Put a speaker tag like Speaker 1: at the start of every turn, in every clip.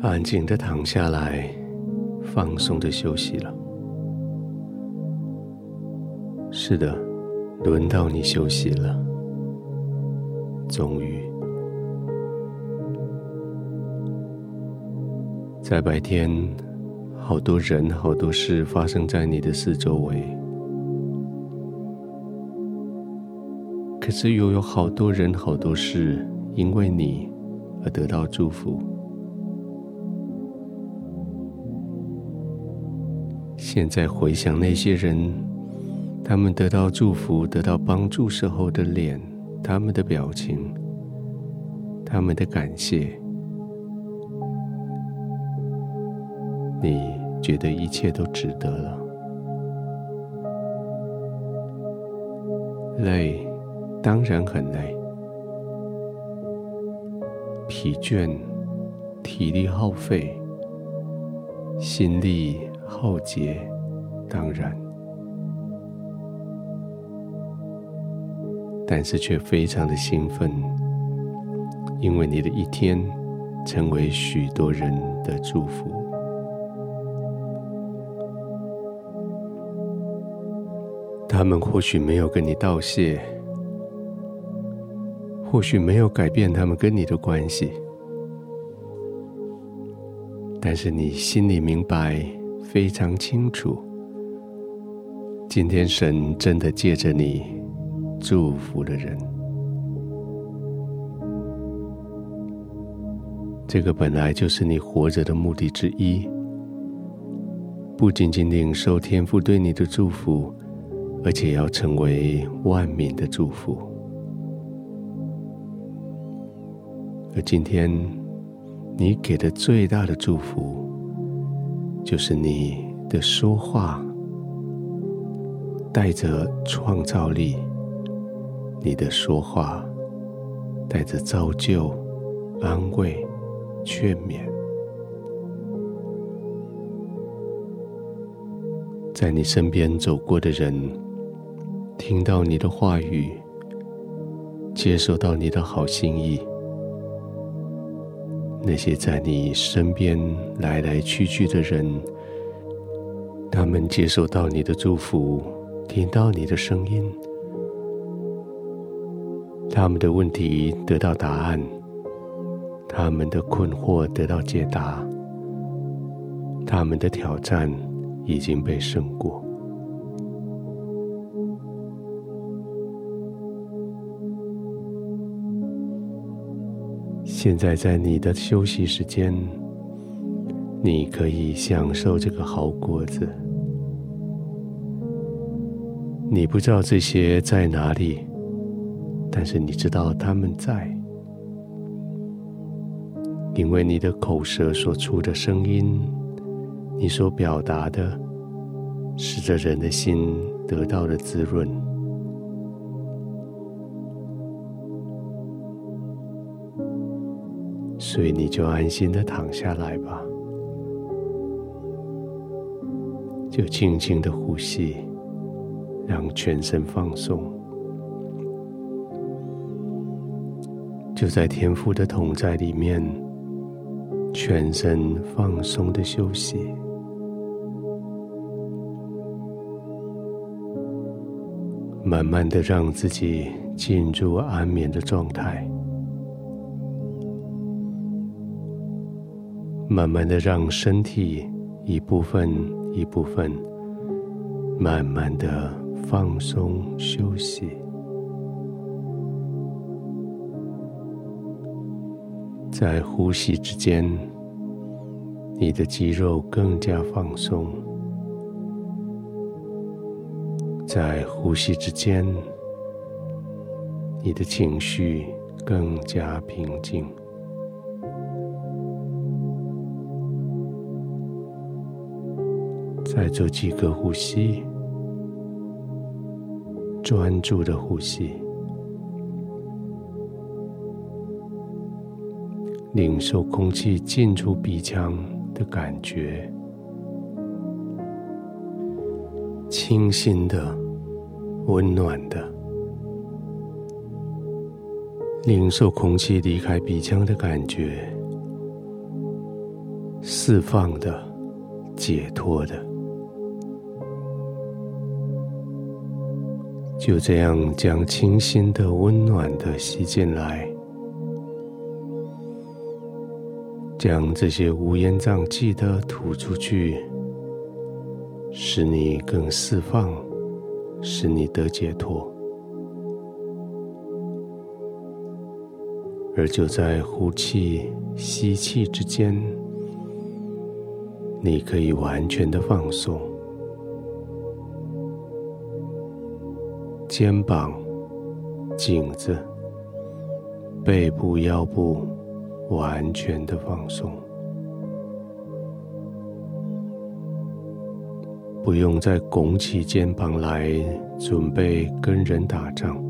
Speaker 1: 安静的躺下来，放松的休息了。是的，轮到你休息了。终于，在白天，好多人、好多事发生在你的四周围，可是又有好多人、好多事因为你而得到祝福。现在回想那些人，他们得到祝福、得到帮助时候的脸，他们的表情，他们的感谢，你觉得一切都值得了。累，当然很累，疲倦，体力耗费，心力。浩劫，当然，但是却非常的兴奋，因为你的一天成为许多人的祝福。他们或许没有跟你道谢，或许没有改变他们跟你的关系，但是你心里明白。非常清楚，今天神真的借着你祝福了人。这个本来就是你活着的目的之一，不仅仅领受天父对你的祝福，而且要成为万民的祝福。而今天你给的最大的祝福。就是你的说话带着创造力，你的说话带着造就、安慰、劝勉，在你身边走过的人，听到你的话语，接受到你的好心意。那些在你身边来来去去的人，他们接受到你的祝福，听到你的声音，他们的问题得到答案，他们的困惑得到解答，他们的挑战已经被胜过。现在在你的休息时间，你可以享受这个好果子。你不知道这些在哪里，但是你知道他们在，因为你的口舌所出的声音，你所表达的，使得人的心得到了滋润。所以你就安心的躺下来吧，就轻轻的呼吸，让全身放松，就在天父的同在里面，全身放松的休息，慢慢的让自己进入安眠的状态。慢慢的让身体一部分一部分慢慢的放松休息，在呼吸之间，你的肌肉更加放松；在呼吸之间，你的情绪更加平静。再做几个呼吸，专注的呼吸，领受空气进出鼻腔的感觉，清新的、温暖的，领受空气离开鼻腔的感觉，释放的、解脱的。就这样将清新的、温暖的吸进来，将这些乌烟瘴气的吐出去，使你更释放，使你得解脱。而就在呼气、吸气之间，你可以完全的放松。肩膀、颈子、背部、腰部完全的放松，不用再拱起肩膀来准备跟人打仗，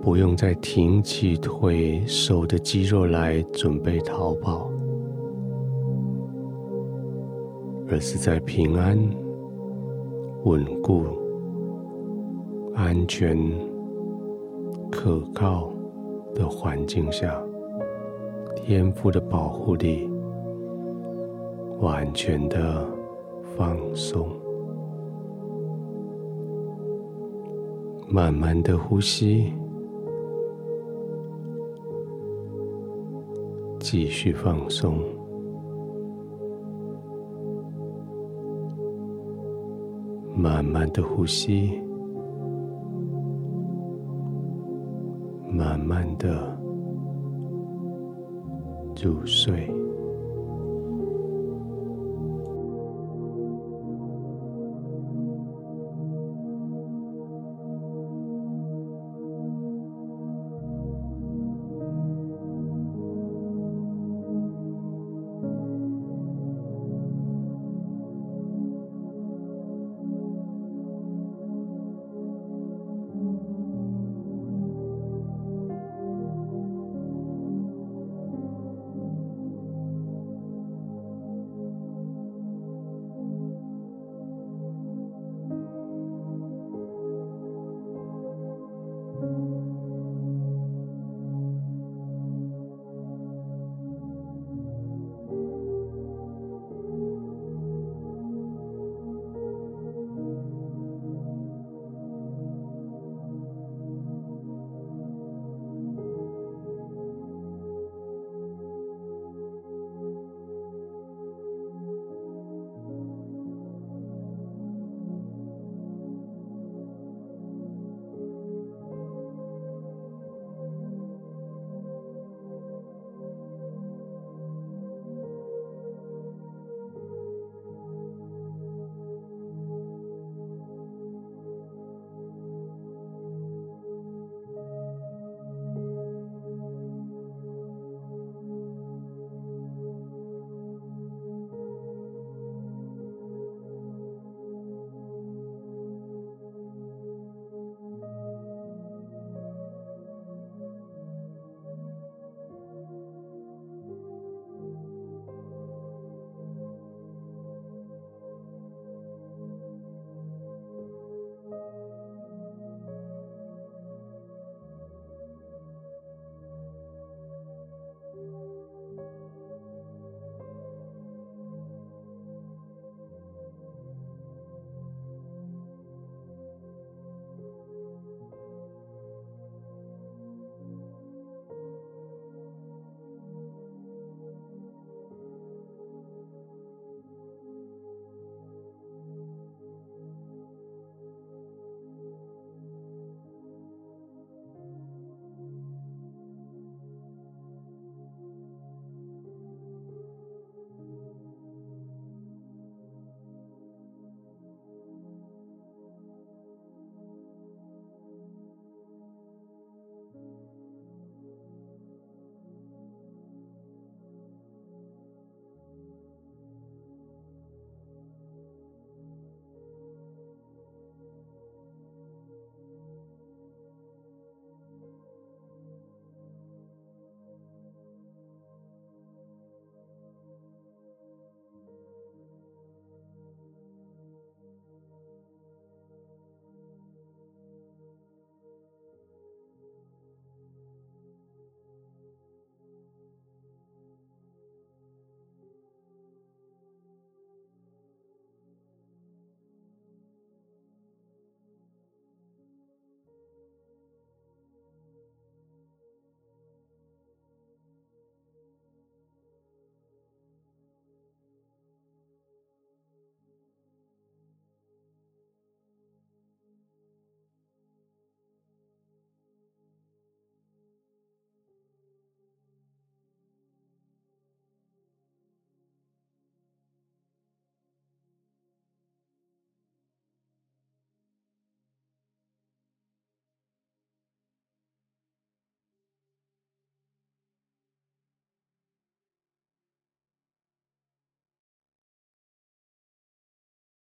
Speaker 1: 不用再挺起腿、手的肌肉来准备逃跑，而是在平安。稳固、安全、可靠的环境下，天赋的保护力，完全的放松，慢慢的呼吸，继续放松。慢慢的呼吸，慢慢的入睡。